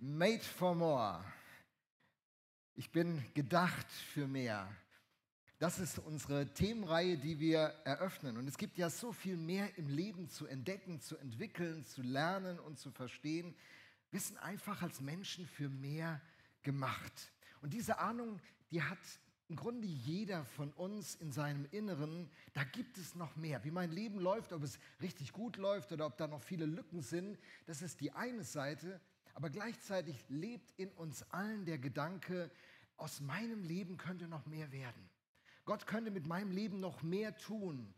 Made for More. Ich bin gedacht für mehr. Das ist unsere Themenreihe, die wir eröffnen. Und es gibt ja so viel mehr im Leben zu entdecken, zu entwickeln, zu lernen und zu verstehen. Wir sind einfach als Menschen für mehr gemacht. Und diese Ahnung, die hat im Grunde jeder von uns in seinem Inneren, da gibt es noch mehr. Wie mein Leben läuft, ob es richtig gut läuft oder ob da noch viele Lücken sind, das ist die eine Seite. Aber gleichzeitig lebt in uns allen der Gedanke, aus meinem Leben könnte noch mehr werden. Gott könnte mit meinem Leben noch mehr tun.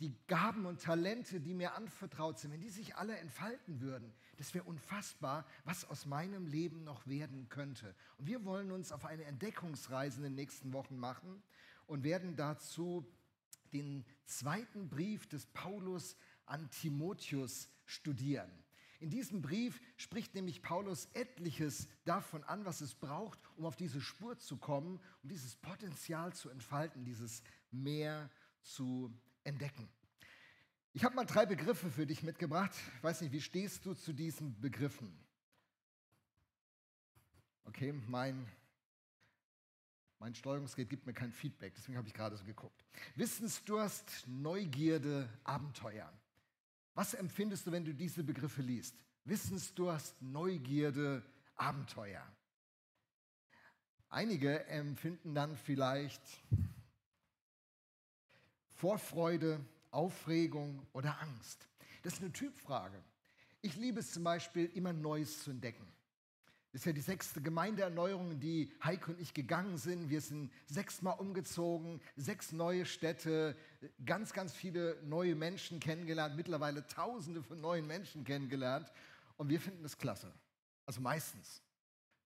Die Gaben und Talente, die mir anvertraut sind, wenn die sich alle entfalten würden, das wäre unfassbar, was aus meinem Leben noch werden könnte. Und wir wollen uns auf eine Entdeckungsreise in den nächsten Wochen machen und werden dazu den zweiten Brief des Paulus an Timotheus studieren. In diesem Brief spricht nämlich Paulus etliches davon an, was es braucht, um auf diese Spur zu kommen, um dieses Potenzial zu entfalten, dieses Meer zu entdecken. Ich habe mal drei Begriffe für dich mitgebracht. Ich weiß nicht, wie stehst du zu diesen Begriffen? Okay, mein, mein Steuerungsgerät gibt mir kein Feedback, deswegen habe ich gerade so geguckt. Wissensdurst, Neugierde, Abenteuer. Was empfindest du, wenn du diese Begriffe liest? Wissensdurst, Neugierde, Abenteuer. Einige empfinden dann vielleicht Vorfreude, Aufregung oder Angst. Das ist eine Typfrage. Ich liebe es zum Beispiel, immer Neues zu entdecken. Das ist ja die sechste Gemeindeerneuerung, in die Heike und ich gegangen sind. Wir sind sechsmal umgezogen, sechs neue Städte, ganz, ganz viele neue Menschen kennengelernt, mittlerweile tausende von neuen Menschen kennengelernt. Und wir finden das klasse. Also meistens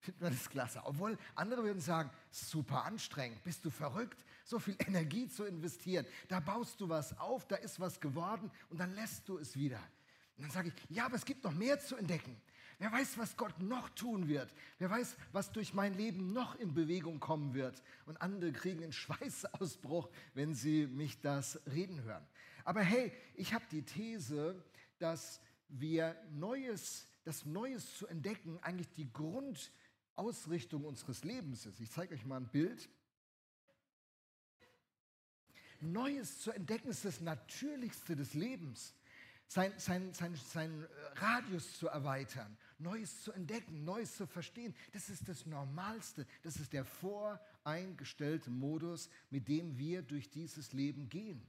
finden wir das klasse. Obwohl andere würden sagen, super anstrengend, bist du verrückt, so viel Energie zu investieren. Da baust du was auf, da ist was geworden und dann lässt du es wieder. Und dann sage ich, ja, aber es gibt noch mehr zu entdecken. Wer weiß, was Gott noch tun wird. Wer weiß, was durch mein Leben noch in Bewegung kommen wird. Und andere kriegen einen Schweißausbruch, wenn sie mich das reden hören. Aber hey, ich habe die These, dass wir Neues, das Neues zu entdecken, eigentlich die Grundausrichtung unseres Lebens ist. Ich zeige euch mal ein Bild. Neues zu entdecken ist das Natürlichste des Lebens sein, sein, sein, sein Radius zu erweitern, Neues zu entdecken, Neues zu verstehen. Das ist das Normalste. Das ist der voreingestellte Modus, mit dem wir durch dieses Leben gehen.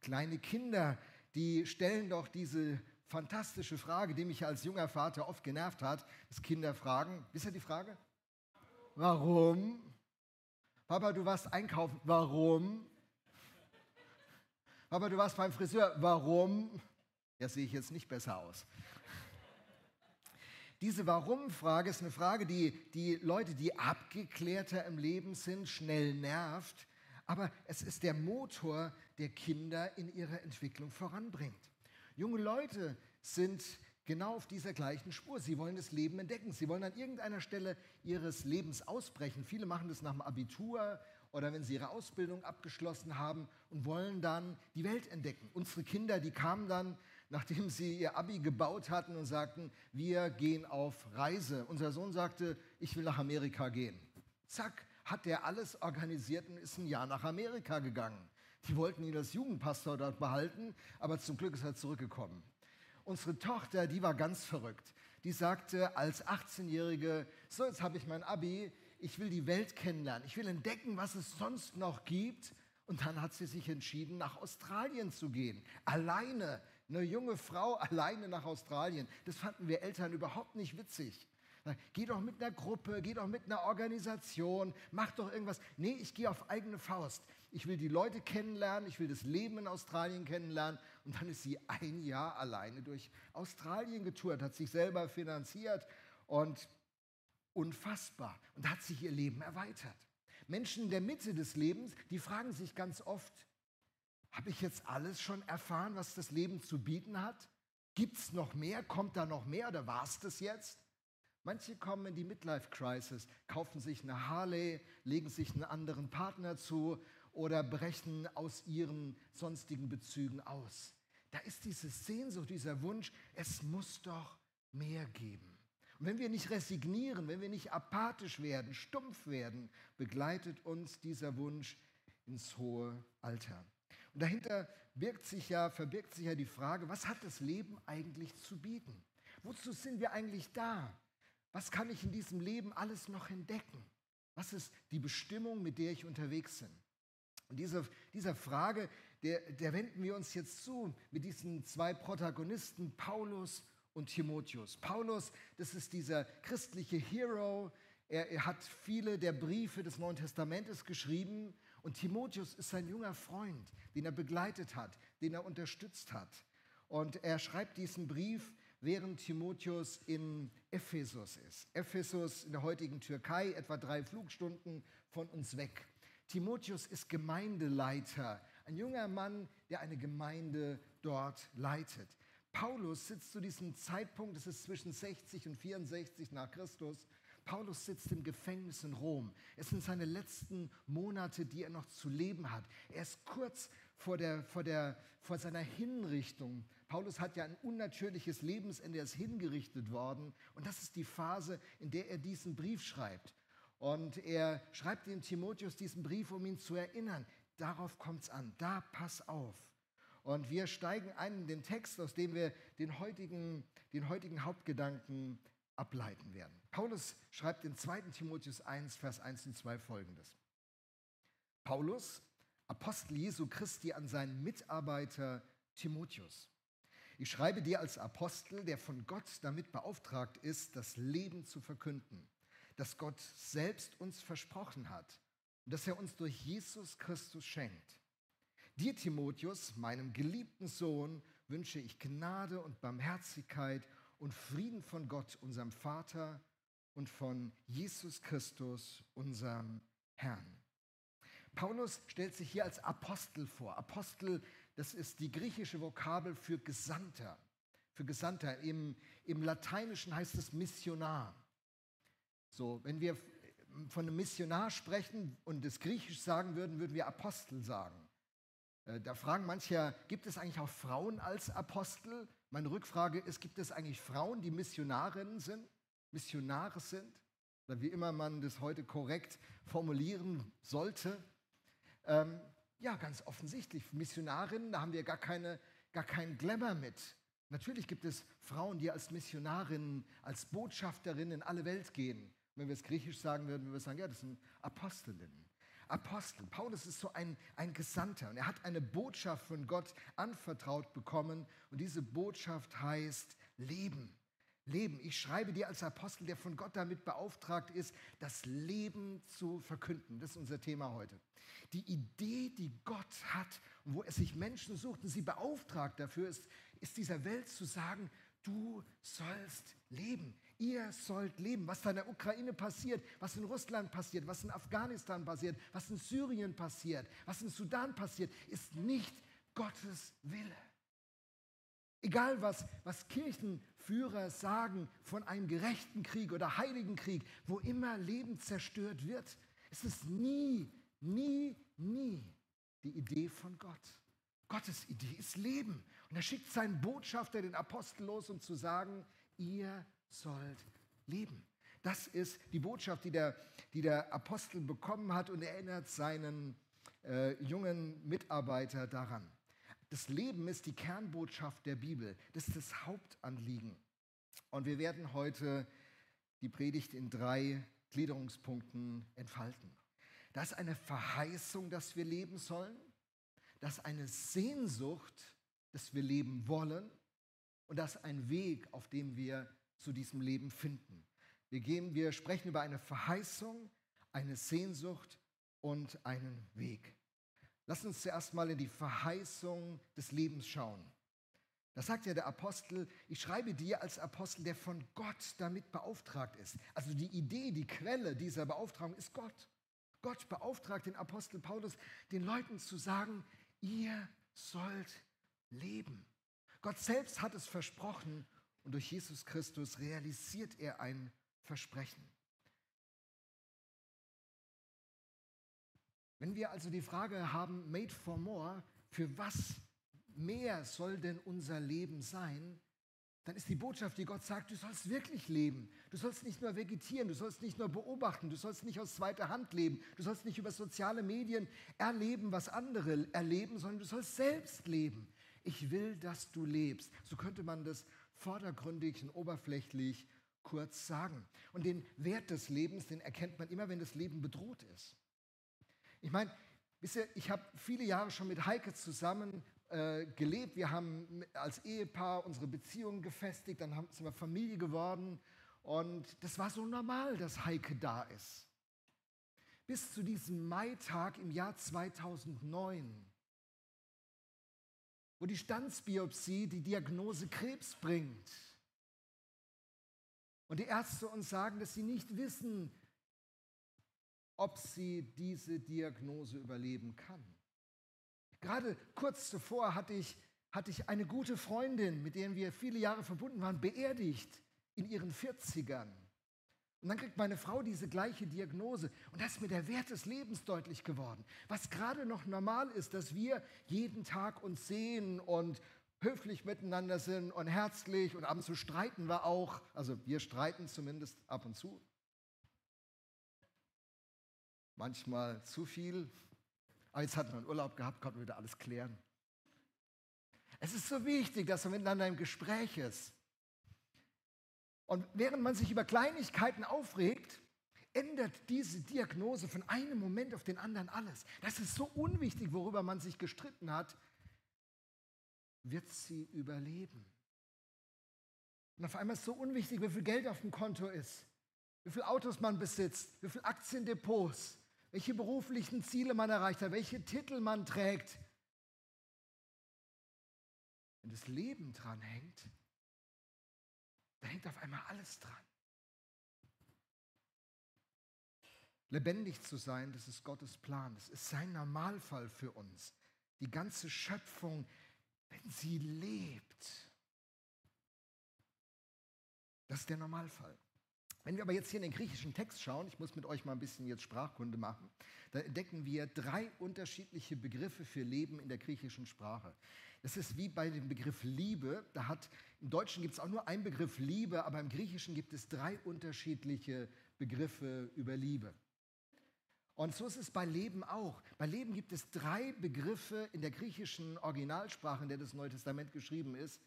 Kleine Kinder, die stellen doch diese fantastische Frage, die mich als junger Vater oft genervt hat, dass Kinder fragen, wisst ihr die Frage? Warum? Papa, du warst einkaufen. Warum? Papa, du warst beim Friseur. Warum? Ja, sehe ich jetzt nicht besser aus. Diese Warum-Frage ist eine Frage, die die Leute, die abgeklärter im Leben sind, schnell nervt. Aber es ist der Motor, der Kinder in ihrer Entwicklung voranbringt. Junge Leute sind genau auf dieser gleichen Spur. Sie wollen das Leben entdecken. Sie wollen an irgendeiner Stelle ihres Lebens ausbrechen. Viele machen das nach dem Abitur oder wenn sie ihre Ausbildung abgeschlossen haben und wollen dann die Welt entdecken. Unsere Kinder, die kamen dann nachdem sie ihr Abi gebaut hatten und sagten, wir gehen auf Reise. Unser Sohn sagte, ich will nach Amerika gehen. Zack, hat der alles organisiert und ist ein Jahr nach Amerika gegangen. Die wollten ihn als Jugendpastor dort behalten, aber zum Glück ist er zurückgekommen. Unsere Tochter, die war ganz verrückt. Die sagte als 18-Jährige, so jetzt habe ich mein Abi, ich will die Welt kennenlernen, ich will entdecken, was es sonst noch gibt. Und dann hat sie sich entschieden, nach Australien zu gehen, alleine eine junge Frau alleine nach Australien. Das fanden wir Eltern überhaupt nicht witzig. Geh doch mit einer Gruppe, geh doch mit einer Organisation, mach doch irgendwas. Nee, ich gehe auf eigene Faust. Ich will die Leute kennenlernen, ich will das Leben in Australien kennenlernen. Und dann ist sie ein Jahr alleine durch Australien getourt, hat sich selber finanziert und unfassbar. Und hat sich ihr Leben erweitert. Menschen in der Mitte des Lebens, die fragen sich ganz oft, habe ich jetzt alles schon erfahren, was das Leben zu bieten hat? Gibt es noch mehr? Kommt da noch mehr oder war es das jetzt? Manche kommen in die Midlife-Crisis, kaufen sich eine Harley, legen sich einen anderen Partner zu oder brechen aus ihren sonstigen Bezügen aus. Da ist diese Sehnsucht, dieser Wunsch, es muss doch mehr geben. Und wenn wir nicht resignieren, wenn wir nicht apathisch werden, stumpf werden, begleitet uns dieser Wunsch ins hohe Alter. Und dahinter birgt sich ja, verbirgt sich ja die Frage, was hat das Leben eigentlich zu bieten? Wozu sind wir eigentlich da? Was kann ich in diesem Leben alles noch entdecken? Was ist die Bestimmung, mit der ich unterwegs bin? Und diese, dieser Frage, der, der wenden wir uns jetzt zu mit diesen zwei Protagonisten, Paulus und Timotheus. Paulus, das ist dieser christliche Hero. Er, er hat viele der Briefe des Neuen Testamentes geschrieben. Und Timotheus ist sein junger Freund, den er begleitet hat, den er unterstützt hat. Und er schreibt diesen Brief, während Timotheus in Ephesus ist. Ephesus in der heutigen Türkei, etwa drei Flugstunden von uns weg. Timotheus ist Gemeindeleiter, ein junger Mann, der eine Gemeinde dort leitet. Paulus sitzt zu diesem Zeitpunkt, es ist zwischen 60 und 64 nach Christus, Paulus sitzt im Gefängnis in Rom. Es sind seine letzten Monate, die er noch zu leben hat. Er ist kurz vor, der, vor, der, vor seiner Hinrichtung. Paulus hat ja ein unnatürliches Lebensende, er ist hingerichtet worden. Und das ist die Phase, in der er diesen Brief schreibt. Und er schreibt dem Timotheus diesen Brief, um ihn zu erinnern. Darauf kommt es an. Da pass auf. Und wir steigen ein in den Text, aus dem wir den heutigen, den heutigen Hauptgedanken ableiten werden. Paulus schreibt in 2. Timotheus 1, Vers 1 und 2 folgendes. Paulus, Apostel Jesu Christi an seinen Mitarbeiter Timotheus. Ich schreibe dir als Apostel, der von Gott damit beauftragt ist, das Leben zu verkünden das Gott selbst uns versprochen hat und das er uns durch Jesus Christus schenkt. Dir, Timotheus, meinem geliebten Sohn, wünsche ich Gnade und Barmherzigkeit und Frieden von Gott, unserem Vater und von Jesus Christus, unserem Herrn. Paulus stellt sich hier als Apostel vor. Apostel, das ist die griechische Vokabel für Gesandter. Für Gesandter. Im, im Lateinischen heißt es Missionar. So, wenn wir von einem Missionar sprechen und es griechisch sagen würden, würden wir Apostel sagen. Äh, da fragen manche, gibt es eigentlich auch Frauen als Apostel? Meine Rückfrage ist, gibt es eigentlich Frauen, die Missionarinnen sind, Missionare sind? Oder wie immer man das heute korrekt formulieren sollte. Ähm, ja, ganz offensichtlich, Missionarinnen, da haben wir gar, keine, gar keinen Glamour mit. Natürlich gibt es Frauen, die als Missionarinnen, als Botschafterinnen in alle Welt gehen. Wenn wir es griechisch sagen würden, würden wir sagen, ja, das sind Apostelinnen. Apostel. Paulus ist so ein, ein Gesandter und er hat eine Botschaft von Gott anvertraut bekommen und diese Botschaft heißt Leben. Leben. Ich schreibe dir als Apostel, der von Gott damit beauftragt ist, das Leben zu verkünden. Das ist unser Thema heute. Die Idee, die Gott hat und wo er sich Menschen sucht und sie beauftragt dafür ist, ist dieser Welt zu sagen, du sollst leben. Ihr sollt leben. Was da in der Ukraine passiert, was in Russland passiert, was in Afghanistan passiert, was in Syrien passiert, was in Sudan passiert, ist nicht Gottes Wille. Egal was, was Kirchenführer sagen von einem gerechten Krieg oder heiligen Krieg, wo immer Leben zerstört wird, ist es nie, nie, nie die Idee von Gott. Gottes Idee ist Leben. Und er schickt seinen Botschafter, den Apostel, los, um zu sagen, ihr sollt leben. Das ist die Botschaft, die der, die der Apostel bekommen hat und erinnert seinen äh, jungen Mitarbeiter daran. Das Leben ist die Kernbotschaft der Bibel. Das ist das Hauptanliegen. Und wir werden heute die Predigt in drei Gliederungspunkten entfalten. Das ist eine Verheißung, dass wir leben sollen. Das ist eine Sehnsucht, dass wir leben wollen. Und das ist ein Weg, auf dem wir zu diesem Leben finden. Wir, gehen, wir sprechen über eine Verheißung, eine Sehnsucht und einen Weg. Lass uns zuerst mal in die Verheißung des Lebens schauen. Da sagt ja der Apostel, ich schreibe dir als Apostel, der von Gott damit beauftragt ist. Also die Idee, die Quelle dieser Beauftragung ist Gott. Gott beauftragt den Apostel Paulus, den Leuten zu sagen, ihr sollt leben. Gott selbst hat es versprochen und durch Jesus Christus realisiert er ein Versprechen. Wenn wir also die Frage haben, made for more, für was mehr soll denn unser Leben sein, dann ist die Botschaft, die Gott sagt, du sollst wirklich leben. Du sollst nicht nur vegetieren, du sollst nicht nur beobachten, du sollst nicht aus zweiter Hand leben, du sollst nicht über soziale Medien erleben, was andere erleben, sondern du sollst selbst leben. Ich will, dass du lebst. So könnte man das vordergründig und oberflächlich kurz sagen. Und den Wert des Lebens, den erkennt man immer, wenn das Leben bedroht ist. Ich meine, wisst ihr, ich habe viele Jahre schon mit Heike zusammen äh, gelebt. Wir haben als Ehepaar unsere Beziehungen gefestigt, dann haben, sind wir Familie geworden. Und das war so normal, dass Heike da ist. Bis zu diesem Maitag im Jahr 2009, wo die Standsbiopsie die Diagnose Krebs bringt. Und die Ärzte uns sagen, dass sie nicht wissen, ob sie diese Diagnose überleben kann. Gerade kurz zuvor hatte ich, hatte ich eine gute Freundin, mit der wir viele Jahre verbunden waren, beerdigt in ihren 40ern. Und dann kriegt meine Frau diese gleiche Diagnose. Und da ist mir der Wert des Lebens deutlich geworden. Was gerade noch normal ist, dass wir jeden Tag uns sehen und höflich miteinander sind und herzlich und ab und zu streiten wir auch. Also wir streiten zumindest ab und zu. Manchmal zu viel. Aber jetzt hatten wir einen Urlaub gehabt, konnten wir wieder alles klären. Es ist so wichtig, dass man miteinander im Gespräch ist. Und während man sich über Kleinigkeiten aufregt, ändert diese Diagnose von einem Moment auf den anderen alles. Das ist so unwichtig, worüber man sich gestritten hat wird sie überleben. Und auf einmal ist es so unwichtig, wie viel Geld auf dem Konto ist, wie viele Autos man besitzt, wie viele Aktiendepots, welche beruflichen Ziele man erreicht hat, welche Titel man trägt. Wenn das Leben dran hängt, da hängt auf einmal alles dran. Lebendig zu sein, das ist Gottes Plan. Das ist sein Normalfall für uns. Die ganze Schöpfung wenn sie lebt. Das ist der Normalfall. Wenn wir aber jetzt hier in den griechischen Text schauen, ich muss mit euch mal ein bisschen jetzt Sprachkunde machen, da entdecken wir drei unterschiedliche Begriffe für Leben in der griechischen Sprache. Das ist wie bei dem Begriff Liebe. Da hat, Im Deutschen gibt es auch nur einen Begriff Liebe, aber im Griechischen gibt es drei unterschiedliche Begriffe über Liebe. Und so ist es bei Leben auch. Bei Leben gibt es drei Begriffe in der griechischen Originalsprache, in der das Neue Testament geschrieben ist,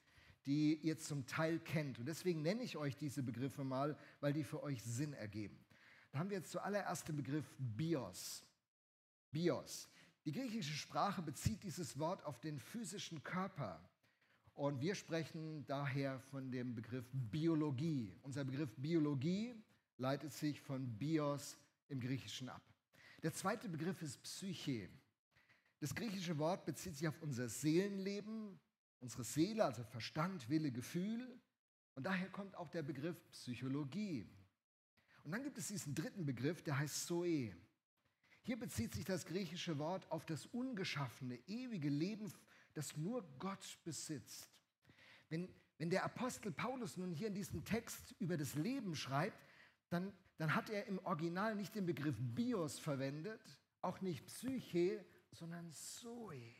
die ihr zum Teil kennt. Und deswegen nenne ich euch diese Begriffe mal, weil die für euch Sinn ergeben. Da haben wir jetzt zuallererst den Begriff Bios. Bios. Die griechische Sprache bezieht dieses Wort auf den physischen Körper. Und wir sprechen daher von dem Begriff Biologie. Unser Begriff Biologie leitet sich von Bios im Griechischen ab. Der zweite Begriff ist Psyche. Das griechische Wort bezieht sich auf unser Seelenleben, unsere Seele, also Verstand, Wille, Gefühl. Und daher kommt auch der Begriff Psychologie. Und dann gibt es diesen dritten Begriff, der heißt Zoe. Hier bezieht sich das griechische Wort auf das ungeschaffene, ewige Leben, das nur Gott besitzt. Wenn, wenn der Apostel Paulus nun hier in diesem Text über das Leben schreibt, dann dann hat er im Original nicht den Begriff Bios verwendet, auch nicht Psyche, sondern Zoe.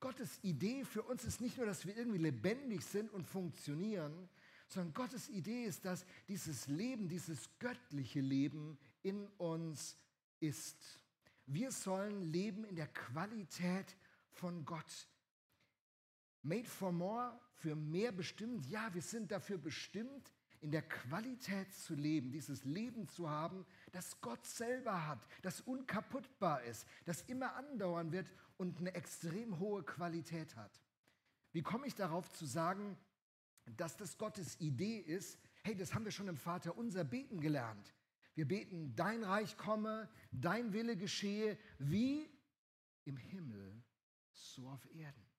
Gottes Idee für uns ist nicht nur, dass wir irgendwie lebendig sind und funktionieren, sondern Gottes Idee ist, dass dieses Leben, dieses göttliche Leben in uns ist. Wir sollen leben in der Qualität von Gott. Made for more, für mehr bestimmt. Ja, wir sind dafür bestimmt, in der Qualität zu leben, dieses Leben zu haben, das Gott selber hat, das unkaputtbar ist, das immer andauern wird und eine extrem hohe Qualität hat. Wie komme ich darauf zu sagen, dass das Gottes Idee ist? Hey, das haben wir schon im Vater unser Beten gelernt. Wir beten, dein Reich komme, dein Wille geschehe, wie im Himmel, so auf Erden.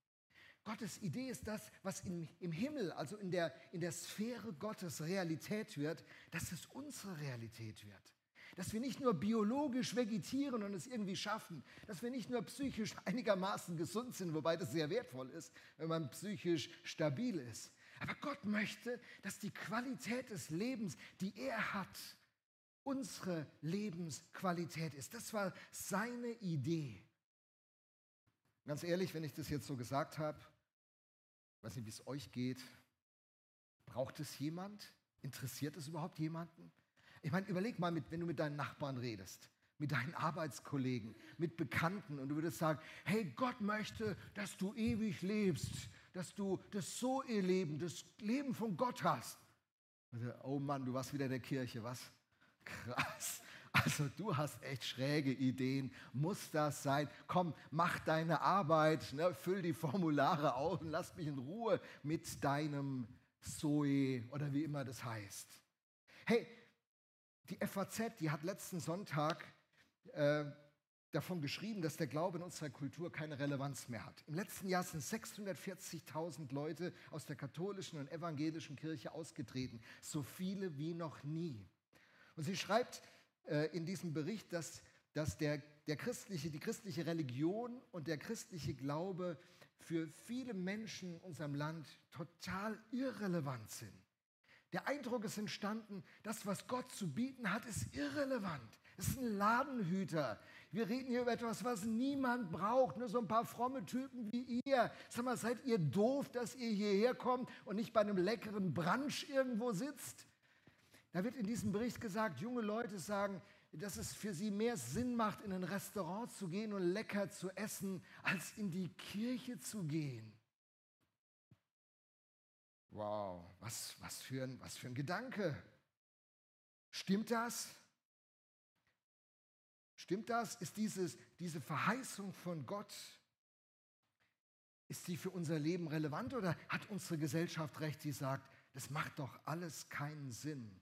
Gottes Idee ist das, was im, im Himmel, also in der, in der Sphäre Gottes Realität wird, dass es unsere Realität wird. Dass wir nicht nur biologisch vegetieren und es irgendwie schaffen, dass wir nicht nur psychisch einigermaßen gesund sind, wobei das sehr wertvoll ist, wenn man psychisch stabil ist. Aber Gott möchte, dass die Qualität des Lebens, die er hat, unsere Lebensqualität ist. Das war seine Idee. Ganz ehrlich, wenn ich das jetzt so gesagt habe, weiß nicht, wie es euch geht, Braucht es jemand? Interessiert es überhaupt jemanden? Ich meine, überleg mal, mit, wenn du mit deinen Nachbarn redest, mit deinen Arbeitskollegen, mit Bekannten und du würdest sagen, hey, Gott möchte, dass du ewig lebst, dass du das so ihr Leben, das Leben von Gott hast. Also, oh Mann, du warst wieder in der Kirche, was? Krass. Also du hast echt schräge Ideen. Muss das sein? Komm, mach deine Arbeit, ne? füll die Formulare auf und lass mich in Ruhe mit deinem Zoe oder wie immer das heißt. Hey, die FAZ, die hat letzten Sonntag äh, davon geschrieben, dass der Glaube in unserer Kultur keine Relevanz mehr hat. Im letzten Jahr sind 640.000 Leute aus der katholischen und evangelischen Kirche ausgetreten, so viele wie noch nie. Und sie schreibt äh, in diesem Bericht, dass, dass der, der christliche, die christliche Religion und der christliche Glaube für viele Menschen in unserem Land total irrelevant sind. Der Eindruck ist entstanden, das, was Gott zu bieten hat, ist irrelevant. Es ist ein Ladenhüter. Wir reden hier über etwas, was niemand braucht, nur so ein paar fromme Typen wie ihr. Sag mal, seid ihr doof, dass ihr hierher kommt und nicht bei einem leckeren Brunch irgendwo sitzt? Da wird in diesem Bericht gesagt, junge Leute sagen, dass es für sie mehr Sinn macht, in ein Restaurant zu gehen und lecker zu essen, als in die Kirche zu gehen. Wow, was, was, für, ein, was für ein Gedanke. Stimmt das? Stimmt das? Ist dieses, diese Verheißung von Gott, ist sie für unser Leben relevant oder hat unsere Gesellschaft recht, die sagt, das macht doch alles keinen Sinn?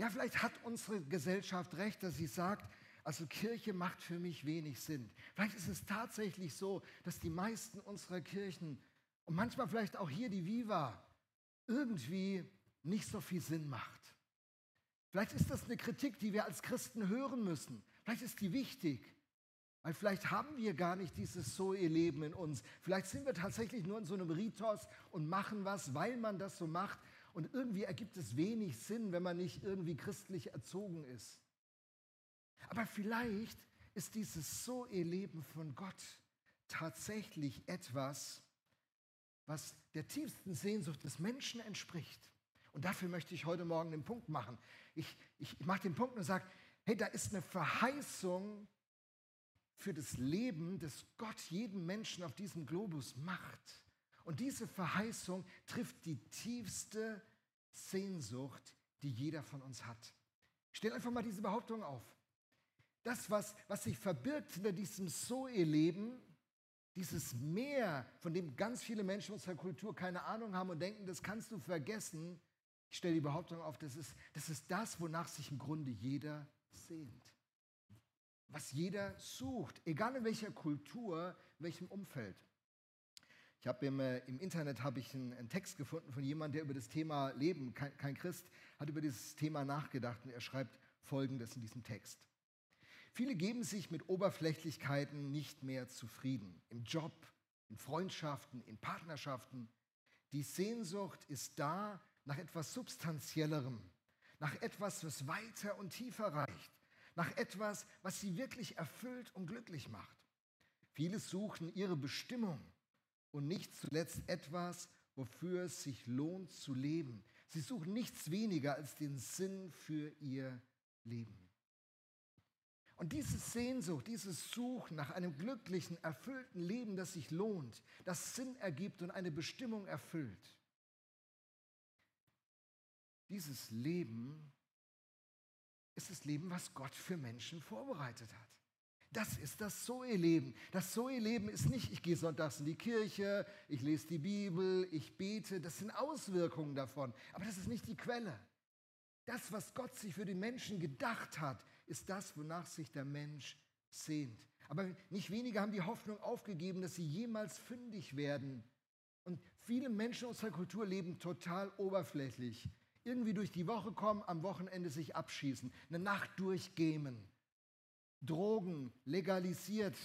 Ja, vielleicht hat unsere Gesellschaft recht, dass sie sagt, also Kirche macht für mich wenig Sinn. Vielleicht ist es tatsächlich so, dass die meisten unserer Kirchen und manchmal vielleicht auch hier die Viva irgendwie nicht so viel Sinn macht. Vielleicht ist das eine Kritik, die wir als Christen hören müssen. Vielleicht ist die wichtig. Weil vielleicht haben wir gar nicht dieses Zoe-Leben in uns. Vielleicht sind wir tatsächlich nur in so einem Ritos und machen was, weil man das so macht. Und irgendwie ergibt es wenig Sinn, wenn man nicht irgendwie christlich erzogen ist. Aber vielleicht ist dieses Zoe-Leben von Gott tatsächlich etwas, was der tiefsten Sehnsucht des Menschen entspricht. Und dafür möchte ich heute Morgen den Punkt machen. Ich, ich mache den Punkt und sage, hey, da ist eine Verheißung für das Leben, das Gott jedem Menschen auf diesem Globus macht. Und diese Verheißung trifft die tiefste Sehnsucht, die jeder von uns hat. Stell einfach mal diese Behauptung auf. Das, was, was sich verbirgt hinter diesem Zoe-Leben, dieses Meer, von dem ganz viele Menschen unserer Kultur keine Ahnung haben und denken, das kannst du vergessen. Ich stelle die Behauptung auf, das ist, das ist das, wonach sich im Grunde jeder sehnt. Was jeder sucht, egal in welcher Kultur, in welchem Umfeld. Ich habe im, äh, im, Internet habe ich einen, einen, Text gefunden von jemandem, der über das Thema Leben, kein, kein Christ, hat über dieses Thema nachgedacht und er schreibt Folgendes in diesem Text. Viele geben sich mit Oberflächlichkeiten nicht mehr zufrieden. Im Job, in Freundschaften, in Partnerschaften. Die Sehnsucht ist da nach etwas Substanziellerem, nach etwas, was weiter und tiefer reicht, nach etwas, was sie wirklich erfüllt und glücklich macht. Viele suchen ihre Bestimmung und nicht zuletzt etwas, wofür es sich lohnt zu leben. Sie suchen nichts weniger als den Sinn für ihr Leben. Und diese Sehnsucht, dieses Suchen nach einem glücklichen, erfüllten Leben, das sich lohnt, das Sinn ergibt und eine Bestimmung erfüllt, dieses Leben ist das Leben, was Gott für Menschen vorbereitet hat. Das ist das Zoe-Leben. Das Zoe-Leben ist nicht, ich gehe sonntags in die Kirche, ich lese die Bibel, ich bete. Das sind Auswirkungen davon. Aber das ist nicht die Quelle. Das, was Gott sich für die Menschen gedacht hat, ist das, wonach sich der Mensch sehnt. Aber nicht wenige haben die Hoffnung aufgegeben, dass sie jemals fündig werden. Und viele Menschen unserer Kultur leben total oberflächlich. Irgendwie durch die Woche kommen, am Wochenende sich abschießen, eine Nacht durchgämen, Drogen legalisiert,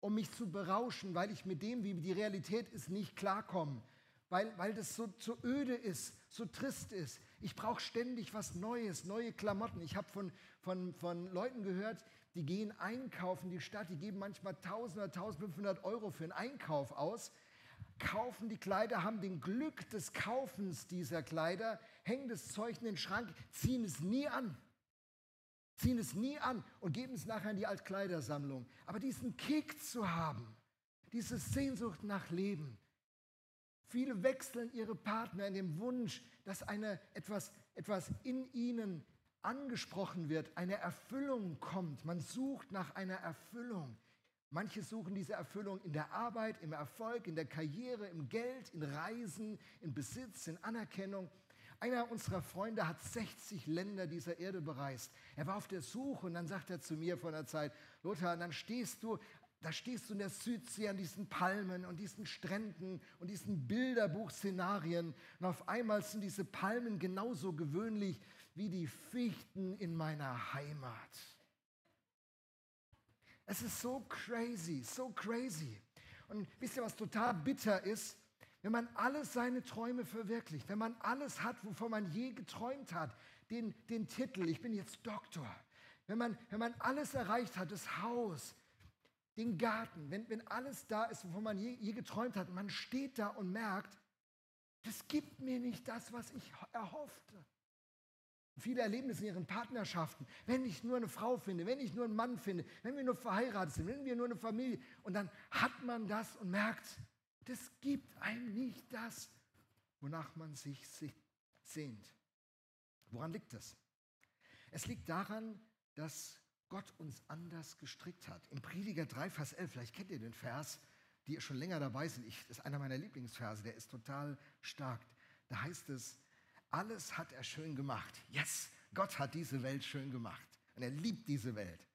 um mich zu berauschen, weil ich mit dem, wie die Realität ist, nicht klarkomme, weil, weil das so, so öde ist, so trist ist. Ich brauche ständig was Neues, neue Klamotten. Ich habe von, von, von Leuten gehört, die gehen einkaufen, die Stadt, die geben manchmal 1000 oder 1500 Euro für einen Einkauf aus, kaufen die Kleider, haben den Glück des Kaufens dieser Kleider, hängen das Zeug in den Schrank, ziehen es nie an. Ziehen es nie an und geben es nachher in die Altkleidersammlung. Aber diesen Kick zu haben, diese Sehnsucht nach Leben. Viele wechseln ihre Partner in dem Wunsch, dass eine, etwas, etwas in ihnen angesprochen wird, eine Erfüllung kommt. Man sucht nach einer Erfüllung. Manche suchen diese Erfüllung in der Arbeit, im Erfolg, in der Karriere, im Geld, in Reisen, in Besitz, in Anerkennung. Einer unserer Freunde hat 60 Länder dieser Erde bereist. Er war auf der Suche und dann sagt er zu mir vor einer Zeit, Lothar, dann stehst du, da stehst du in der Südsee an diesen Palmen und diesen Stränden und diesen Bilderbuchszenarien und auf einmal sind diese Palmen genauso gewöhnlich wie die Fichten in meiner Heimat. Es ist so crazy, so crazy. Und wisst ihr, was total bitter ist? Wenn man alle seine Träume verwirklicht, wenn man alles hat, wovon man je geträumt hat, den, den Titel, ich bin jetzt Doktor, wenn man, wenn man alles erreicht hat, das Haus, den Garten, wenn, wenn alles da ist, wovon man je, je geträumt hat, man steht da und merkt, das gibt mir nicht das, was ich erhoffte. Viele erleben es in ihren Partnerschaften. Wenn ich nur eine Frau finde, wenn ich nur einen Mann finde, wenn wir nur verheiratet sind, wenn wir nur eine Familie. Und dann hat man das und merkt, das gibt einem nicht das, wonach man sich sehnt. Woran liegt das? Es liegt daran, dass Gott uns anders gestrickt hat. Im Prediger 3, Vers 11, vielleicht kennt ihr den Vers, die schon länger dabei sind. Ich, das ist einer meiner Lieblingsverse, der ist total stark. Da heißt es, alles hat er schön gemacht. Yes, Gott hat diese Welt schön gemacht. Und er liebt diese Welt.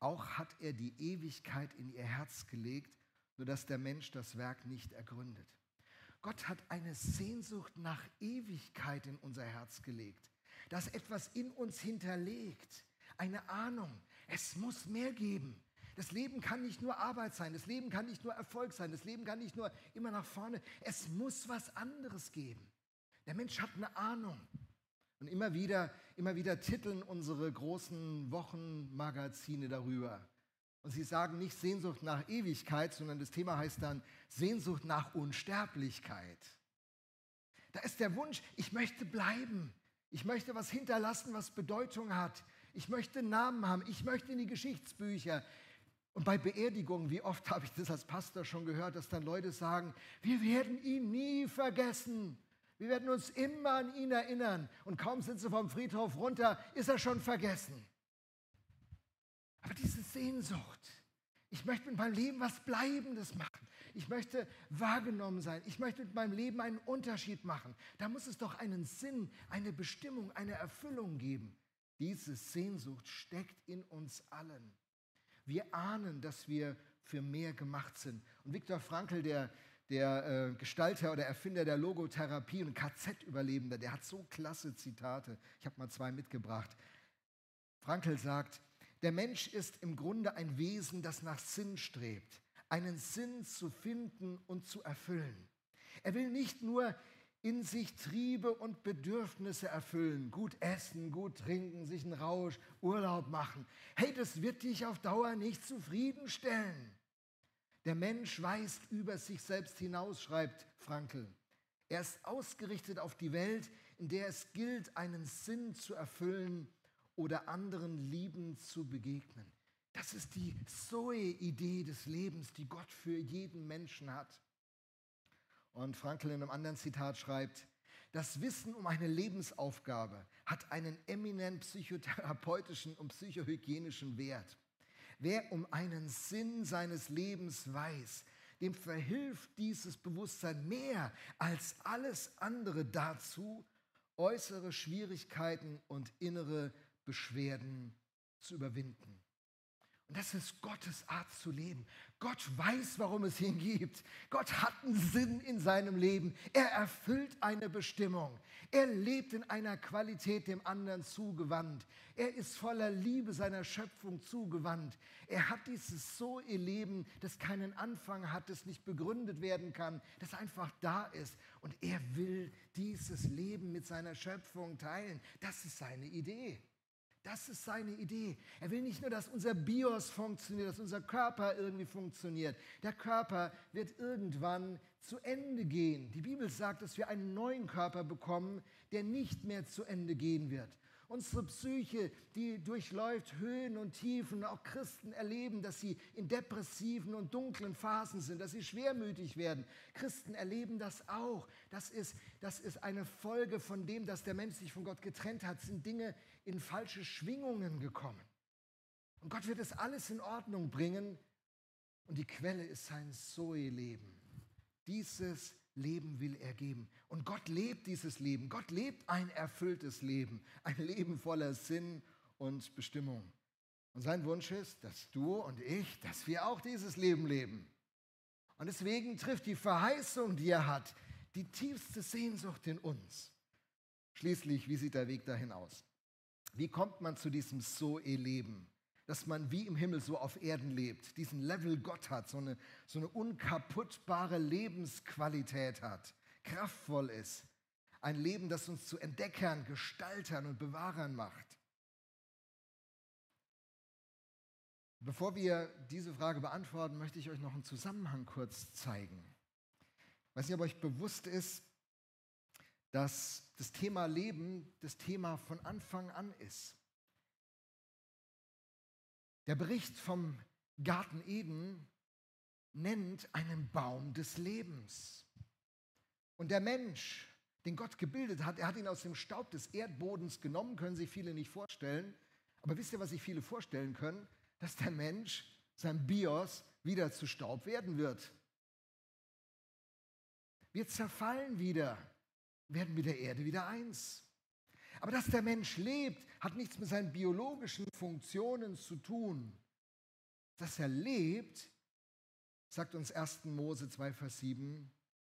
Auch hat er die Ewigkeit in ihr Herz gelegt, sodass der Mensch das Werk nicht ergründet. Gott hat eine Sehnsucht nach Ewigkeit in unser Herz gelegt, das etwas in uns hinterlegt, eine Ahnung. Es muss mehr geben. Das Leben kann nicht nur Arbeit sein, das Leben kann nicht nur Erfolg sein, das Leben kann nicht nur immer nach vorne. Es muss was anderes geben. Der Mensch hat eine Ahnung. Und immer wieder, immer wieder titeln unsere großen Wochenmagazine darüber. Und sie sagen nicht Sehnsucht nach Ewigkeit, sondern das Thema heißt dann Sehnsucht nach Unsterblichkeit. Da ist der Wunsch, ich möchte bleiben. Ich möchte was hinterlassen, was Bedeutung hat. Ich möchte Namen haben. Ich möchte in die Geschichtsbücher. Und bei Beerdigungen, wie oft habe ich das als Pastor schon gehört, dass dann Leute sagen, wir werden ihn nie vergessen. Wir werden uns immer an ihn erinnern. Und kaum sind sie vom Friedhof runter, ist er schon vergessen. Aber diese Sehnsucht, ich möchte mit meinem Leben was Bleibendes machen. Ich möchte wahrgenommen sein. Ich möchte mit meinem Leben einen Unterschied machen. Da muss es doch einen Sinn, eine Bestimmung, eine Erfüllung geben. Diese Sehnsucht steckt in uns allen. Wir ahnen, dass wir für mehr gemacht sind. Und Viktor Frankl, der der äh, Gestalter oder Erfinder der Logotherapie und KZ-Überlebender, der hat so klasse Zitate. Ich habe mal zwei mitgebracht. Frankl sagt, der Mensch ist im Grunde ein Wesen, das nach Sinn strebt, einen Sinn zu finden und zu erfüllen. Er will nicht nur in sich Triebe und Bedürfnisse erfüllen, gut essen, gut trinken, sich einen Rausch, Urlaub machen. Hey, das wird dich auf Dauer nicht zufriedenstellen. Der Mensch weist über sich selbst hinaus, schreibt Frankl. Er ist ausgerichtet auf die Welt, in der es gilt, einen Sinn zu erfüllen oder anderen liebend zu begegnen. Das ist die Zoe-Idee des Lebens, die Gott für jeden Menschen hat. Und Frankl in einem anderen Zitat schreibt, das Wissen um eine Lebensaufgabe hat einen eminent psychotherapeutischen und psychohygienischen Wert. Wer um einen Sinn seines Lebens weiß, dem verhilft dieses Bewusstsein mehr als alles andere dazu, äußere Schwierigkeiten und innere Beschwerden zu überwinden. Und das ist Gottes Art zu leben. Gott weiß, warum es ihn gibt. Gott hat einen Sinn in seinem Leben. Er erfüllt eine Bestimmung. Er lebt in einer Qualität dem anderen zugewandt. Er ist voller Liebe seiner Schöpfung zugewandt. Er hat dieses so ihr Leben, das keinen Anfang hat, das nicht begründet werden kann, das einfach da ist. Und er will dieses Leben mit seiner Schöpfung teilen. Das ist seine Idee. Das ist seine Idee. Er will nicht nur, dass unser Bios funktioniert, dass unser Körper irgendwie funktioniert. Der Körper wird irgendwann zu Ende gehen. Die Bibel sagt, dass wir einen neuen Körper bekommen, der nicht mehr zu Ende gehen wird. Unsere Psyche, die durchläuft Höhen und Tiefen. Auch Christen erleben, dass sie in depressiven und dunklen Phasen sind, dass sie schwermütig werden. Christen erleben das auch. Das ist, das ist eine Folge von dem, dass der Mensch sich von Gott getrennt hat, sind Dinge in falsche Schwingungen gekommen. Und Gott wird es alles in Ordnung bringen. Und die Quelle ist sein Zoe-Leben. Dieses Leben will er geben. Und Gott lebt dieses Leben. Gott lebt ein erfülltes Leben. Ein Leben voller Sinn und Bestimmung. Und sein Wunsch ist, dass du und ich, dass wir auch dieses Leben leben. Und deswegen trifft die Verheißung, die er hat, die tiefste Sehnsucht in uns. Schließlich, wie sieht der Weg dahin aus? Wie kommt man zu diesem Zoe-Leben? dass man wie im Himmel so auf Erden lebt, diesen Level Gott hat, so eine, so eine unkaputtbare Lebensqualität hat, kraftvoll ist. Ein Leben, das uns zu Entdeckern, Gestaltern und Bewahrern macht. Bevor wir diese Frage beantworten, möchte ich euch noch einen Zusammenhang kurz zeigen. Ich weiß nicht, ob euch bewusst ist, dass das Thema Leben das Thema von Anfang an ist. Der Bericht vom Garten Eden nennt einen Baum des Lebens. Und der Mensch, den Gott gebildet hat, er hat ihn aus dem Staub des Erdbodens genommen, können sich viele nicht vorstellen. Aber wisst ihr, was sich viele vorstellen können? Dass der Mensch, sein Bios, wieder zu Staub werden wird. Wir zerfallen wieder, werden mit der Erde wieder eins. Aber dass der Mensch lebt, hat nichts mit seinen biologischen Funktionen zu tun. Dass er lebt, sagt uns 1. Mose 2, Vers 7,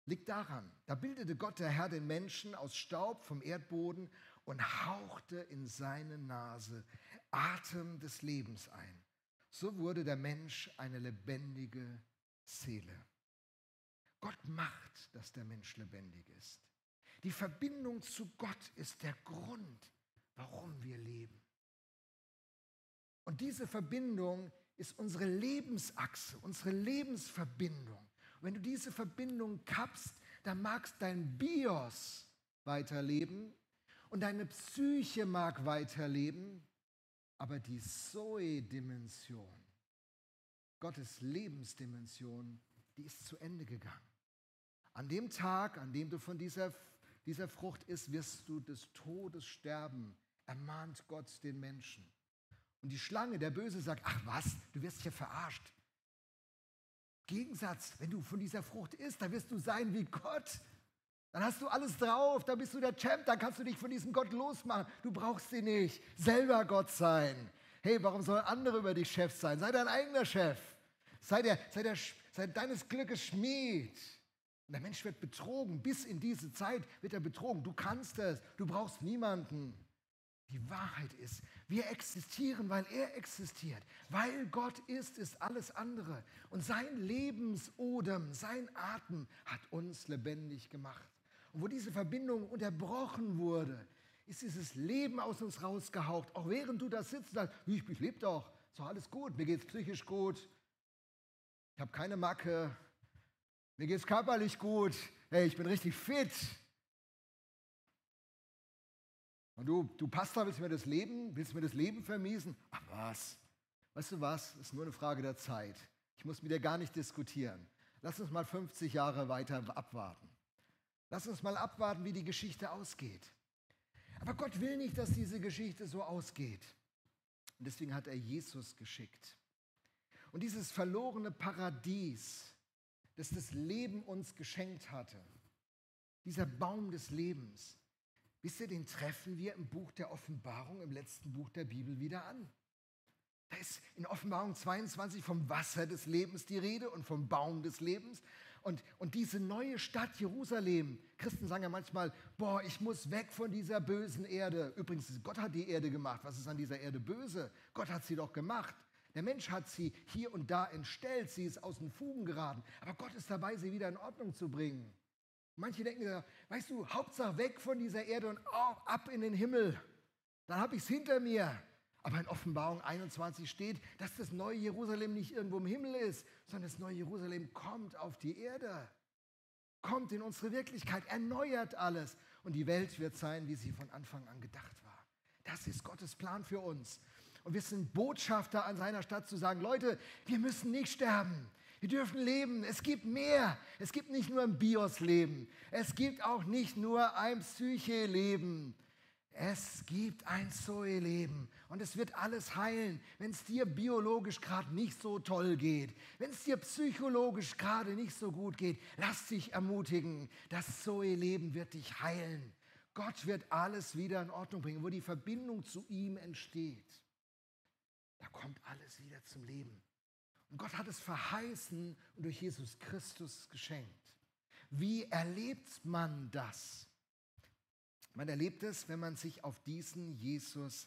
liegt daran. Da bildete Gott der Herr den Menschen aus Staub vom Erdboden und hauchte in seine Nase Atem des Lebens ein. So wurde der Mensch eine lebendige Seele. Gott macht, dass der Mensch lebendig ist. Die Verbindung zu Gott ist der Grund, warum wir leben. Und diese Verbindung ist unsere Lebensachse, unsere Lebensverbindung. Und wenn du diese Verbindung kappst, dann magst dein Bios weiterleben und deine Psyche mag weiterleben, aber die Zoe-Dimension, Gottes Lebensdimension, die ist zu Ende gegangen. An dem Tag, an dem du von dieser dieser Frucht ist, wirst du des Todes sterben, ermahnt Gott den Menschen. Und die Schlange, der Böse, sagt, ach was, du wirst hier verarscht. Gegensatz, wenn du von dieser Frucht isst, dann wirst du sein wie Gott. Dann hast du alles drauf, dann bist du der Champ, dann kannst du dich von diesem Gott losmachen. Du brauchst sie nicht, selber Gott sein. Hey, warum sollen andere über dich Chef sein? Sei dein eigener Chef. Sei, der, sei, der, sei deines Glückes Schmied. Und der Mensch wird betrogen. Bis in diese Zeit wird er betrogen. Du kannst es. Du brauchst niemanden. Die Wahrheit ist, wir existieren, weil er existiert. Weil Gott ist, ist alles andere. Und sein Lebensodem, sein Atem hat uns lebendig gemacht. Und wo diese Verbindung unterbrochen wurde, ist dieses Leben aus uns rausgehaucht. Auch während du da sitzt und sagst, ich, ich lebe doch, ist doch alles gut, mir geht es psychisch gut, ich habe keine Macke, mir geht es körperlich gut. Hey, ich bin richtig fit. Und du, du Pastor, willst mir das Leben, willst mir das Leben vermiesen? Ach was? Weißt du was? Das ist nur eine Frage der Zeit. Ich muss mit dir gar nicht diskutieren. Lass uns mal 50 Jahre weiter abwarten. Lass uns mal abwarten, wie die Geschichte ausgeht. Aber Gott will nicht, dass diese Geschichte so ausgeht. Und deswegen hat er Jesus geschickt. Und dieses verlorene Paradies, das das Leben uns geschenkt hatte. Dieser Baum des Lebens. Wisst ihr, den treffen wir im Buch der Offenbarung, im letzten Buch der Bibel wieder an. Da ist in Offenbarung 22 vom Wasser des Lebens die Rede und vom Baum des Lebens. Und, und diese neue Stadt Jerusalem, Christen sagen ja manchmal, boah, ich muss weg von dieser bösen Erde. Übrigens, Gott hat die Erde gemacht. Was ist an dieser Erde böse? Gott hat sie doch gemacht. Der Mensch hat sie hier und da entstellt, sie ist aus den Fugen geraten, aber Gott ist dabei, sie wieder in Ordnung zu bringen. Manche denken, weißt du, Hauptsache weg von dieser Erde und ab in den Himmel. Dann habe ich es hinter mir. Aber in Offenbarung 21 steht, dass das neue Jerusalem nicht irgendwo im Himmel ist, sondern das neue Jerusalem kommt auf die Erde. kommt in unsere Wirklichkeit, erneuert alles und die Welt wird sein, wie sie von Anfang an gedacht war. Das ist Gottes Plan für uns. Und wir sind Botschafter an seiner Stadt zu sagen, Leute, wir müssen nicht sterben. Wir dürfen leben. Es gibt mehr. Es gibt nicht nur ein Bios-Leben. Es gibt auch nicht nur ein Psyche-Leben. Es gibt ein Zoe-Leben und es wird alles heilen, wenn es dir biologisch gerade nicht so toll geht, wenn es dir psychologisch gerade nicht so gut geht. Lass dich ermutigen, das Zoe-Leben wird dich heilen. Gott wird alles wieder in Ordnung bringen, wo die Verbindung zu ihm entsteht. Da kommt alles wieder zum Leben. Und Gott hat es verheißen und durch Jesus Christus geschenkt. Wie erlebt man das? Man erlebt es, wenn man sich auf diesen Jesus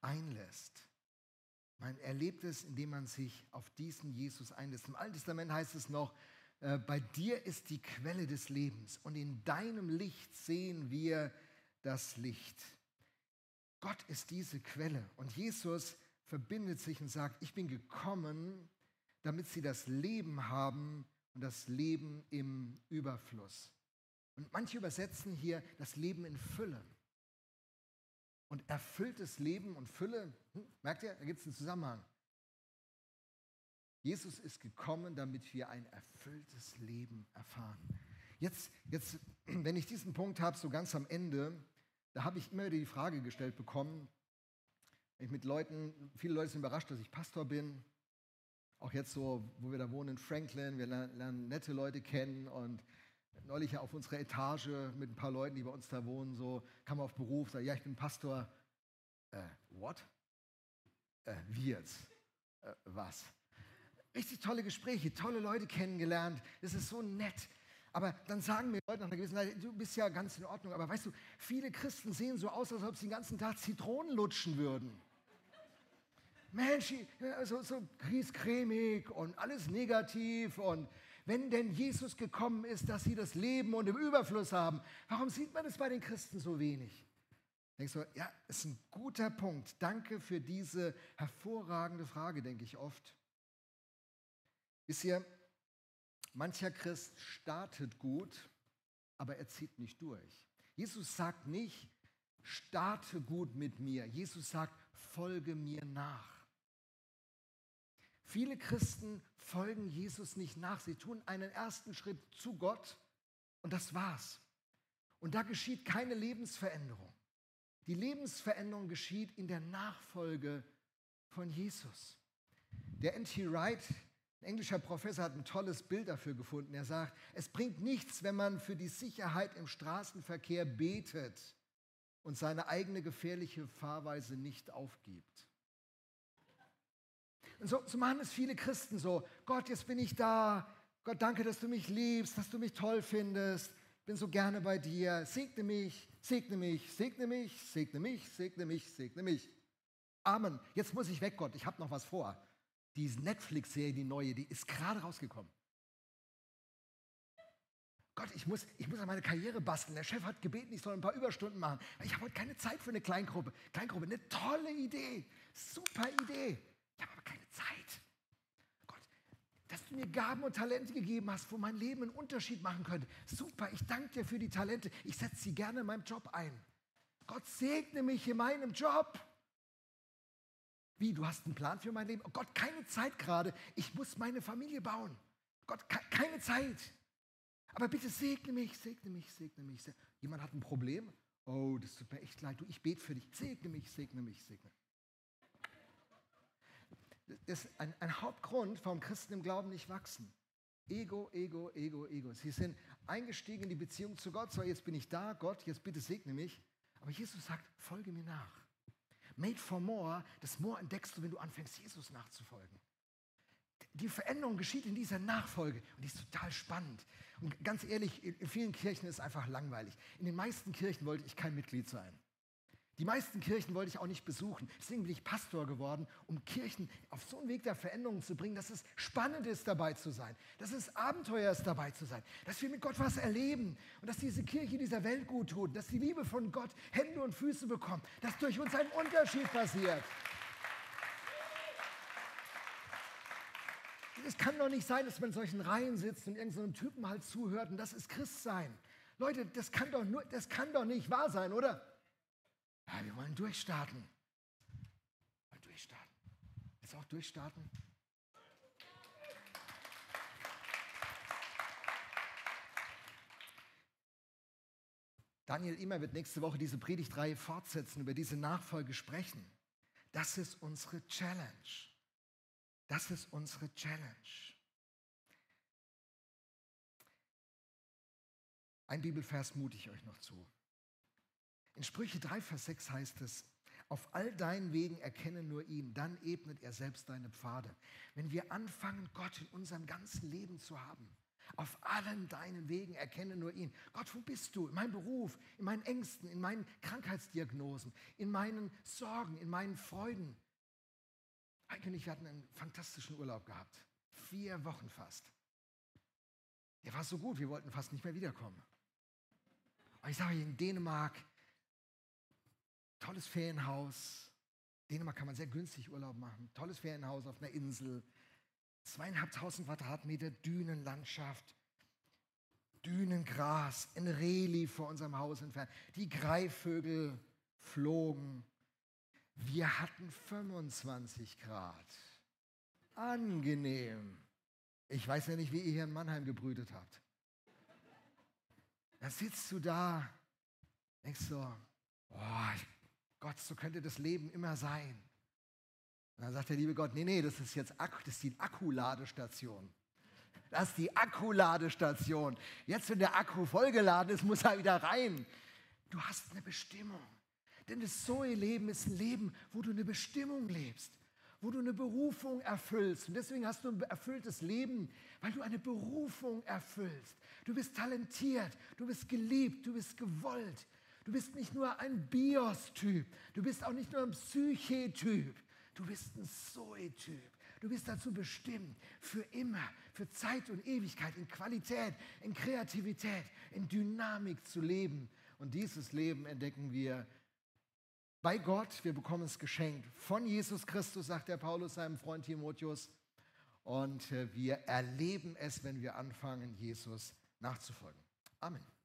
einlässt. Man erlebt es, indem man sich auf diesen Jesus einlässt. Im Alten Testament heißt es noch, äh, bei dir ist die Quelle des Lebens und in deinem Licht sehen wir das Licht. Gott ist diese Quelle und Jesus verbindet sich und sagt, ich bin gekommen, damit sie das Leben haben und das Leben im Überfluss. Und manche übersetzen hier das Leben in Fülle. Und erfülltes Leben und Fülle, hm, merkt ihr, da gibt es einen Zusammenhang. Jesus ist gekommen, damit wir ein erfülltes Leben erfahren. Jetzt, jetzt wenn ich diesen Punkt habe, so ganz am Ende, da habe ich immer wieder die Frage gestellt bekommen, ich mit Leuten, viele Leute sind überrascht, dass ich Pastor bin. Auch jetzt so, wo wir da wohnen in Franklin, wir lernen, nette Leute kennen und neulich ja auf unserer Etage mit ein paar Leuten, die bei uns da wohnen, so kam auf Beruf, sagt, ja, ich bin Pastor. Äh, what? Äh, wie jetzt? Äh, was? Richtig tolle Gespräche, tolle Leute kennengelernt. Es ist so nett. Aber dann sagen mir Leute nach einer gewissen Zeit, du bist ja ganz in Ordnung. Aber weißt du, viele Christen sehen so aus, als ob sie den ganzen Tag Zitronen lutschen würden. Mensch, so, so griescremig und alles negativ und wenn denn Jesus gekommen ist, dass sie das Leben und im Überfluss haben, warum sieht man es bei den Christen so wenig? Denkst du, ja, ist ein guter Punkt. Danke für diese hervorragende Frage, denke ich oft. Wisst ihr, mancher Christ startet gut, aber er zieht nicht durch. Jesus sagt nicht, starte gut mit mir. Jesus sagt, folge mir nach. Viele Christen folgen Jesus nicht nach. Sie tun einen ersten Schritt zu Gott und das war's. Und da geschieht keine Lebensveränderung. Die Lebensveränderung geschieht in der Nachfolge von Jesus. Der N.T. Wright, ein englischer Professor, hat ein tolles Bild dafür gefunden. Er sagt, es bringt nichts, wenn man für die Sicherheit im Straßenverkehr betet und seine eigene gefährliche Fahrweise nicht aufgibt. So, so machen es viele Christen so. Gott, jetzt bin ich da. Gott, danke, dass du mich liebst, dass du mich toll findest. Bin so gerne bei dir. Segne mich, segne mich, segne mich, segne mich, segne mich, segne mich. Amen. Jetzt muss ich weg, Gott. Ich habe noch was vor. Die Netflix-Serie, die neue, die ist gerade rausgekommen. Gott, ich muss, ich muss an meine Karriere basteln. Der Chef hat gebeten, ich soll ein paar Überstunden machen. Ich habe heute keine Zeit für eine Kleingruppe. Kleingruppe, eine tolle Idee. Super Idee. Ich habe aber keine Zeit. Gott, dass du mir Gaben und Talente gegeben hast, wo mein Leben einen Unterschied machen könnte. Super, ich danke dir für die Talente. Ich setze sie gerne in meinem Job ein. Gott segne mich in meinem Job. Wie, du hast einen Plan für mein Leben? Oh Gott, keine Zeit gerade. Ich muss meine Familie bauen. Gott, keine Zeit. Aber bitte segne mich, segne mich, segne mich. Jemand hat ein Problem? Oh, das tut mir echt leid. Du, ich bete für dich. Segne mich, segne mich, segne das ist ein, ein Hauptgrund, warum Christen im Glauben nicht wachsen. Ego, Ego, Ego, Ego. Sie sind eingestiegen in die Beziehung zu Gott. So, jetzt bin ich da, Gott, jetzt bitte segne mich. Aber Jesus sagt, folge mir nach. Made for more, das More entdeckst du, wenn du anfängst, Jesus nachzufolgen. Die Veränderung geschieht in dieser Nachfolge und die ist total spannend. Und ganz ehrlich, in vielen Kirchen ist es einfach langweilig. In den meisten Kirchen wollte ich kein Mitglied sein. Die meisten Kirchen wollte ich auch nicht besuchen. Deswegen bin ich Pastor geworden, um Kirchen auf so einen Weg der Veränderung zu bringen, dass es spannend ist, dabei zu sein, dass es Abenteuer ist, dabei zu sein, dass wir mit Gott was erleben und dass diese Kirche dieser Welt gut tut, dass die Liebe von Gott Hände und Füße bekommt, dass durch uns ein Unterschied passiert. es kann doch nicht sein, dass man in solchen Reihen sitzt und irgendeinem so Typen halt zuhört und das ist Christsein. Leute, das kann doch, nur, das kann doch nicht wahr sein, oder? Ja, wir wollen durchstarten. Wir wollen durchstarten. Jetzt auch durchstarten? Daniel Immer wird nächste Woche diese Predigtreihe fortsetzen, über diese Nachfolge sprechen. Das ist unsere Challenge. Das ist unsere Challenge. Ein Bibelvers mute ich euch noch zu. In Sprüche 3, Vers 6 heißt es, auf all deinen Wegen erkenne nur ihn, dann ebnet er selbst deine Pfade. Wenn wir anfangen, Gott in unserem ganzen Leben zu haben, auf allen deinen Wegen erkenne nur ihn. Gott, wo bist du? In meinem Beruf, in meinen Ängsten, in meinen Krankheitsdiagnosen, in meinen Sorgen, in meinen Freuden. Eigentlich, wir hatten einen fantastischen Urlaub gehabt. Vier Wochen fast. Der war so gut, wir wollten fast nicht mehr wiederkommen. Und ich sage in Dänemark, tolles Ferienhaus. Dänemark kann man sehr günstig Urlaub machen. Tolles Ferienhaus auf einer Insel zweieinhalbtausend Quadratmeter Dünenlandschaft, Dünengras, ein Reli vor unserem Haus entfernt. Die Greifvögel flogen. Wir hatten 25 Grad. Angenehm. Ich weiß ja nicht, wie ihr hier in Mannheim gebrütet habt. Da sitzt du da, denkst so, oh, Gott, so könnte das Leben immer sein. Und dann sagt der liebe Gott, nee, nee, das ist jetzt das ist die Akkuladestation. Das ist die Akkuladestation. Jetzt, wenn der Akku vollgeladen ist, muss er wieder rein. Du hast eine Bestimmung. Denn das Zoe-Leben ist ein Leben, wo du eine Bestimmung lebst, wo du eine Berufung erfüllst. Und deswegen hast du ein erfülltes Leben, weil du eine Berufung erfüllst. Du bist talentiert, du bist geliebt, du bist gewollt. Du bist nicht nur ein Bios-Typ, du bist auch nicht nur ein Psyche-Typ. Du bist ein Zoe-Typ. Du bist dazu bestimmt, für immer, für Zeit und Ewigkeit, in Qualität, in Kreativität, in Dynamik zu leben. Und dieses Leben entdecken wir bei Gott. Wir bekommen es geschenkt von Jesus Christus, sagt der Paulus seinem Freund Timotheus. Und äh, wir erleben es, wenn wir anfangen, Jesus nachzufolgen. Amen.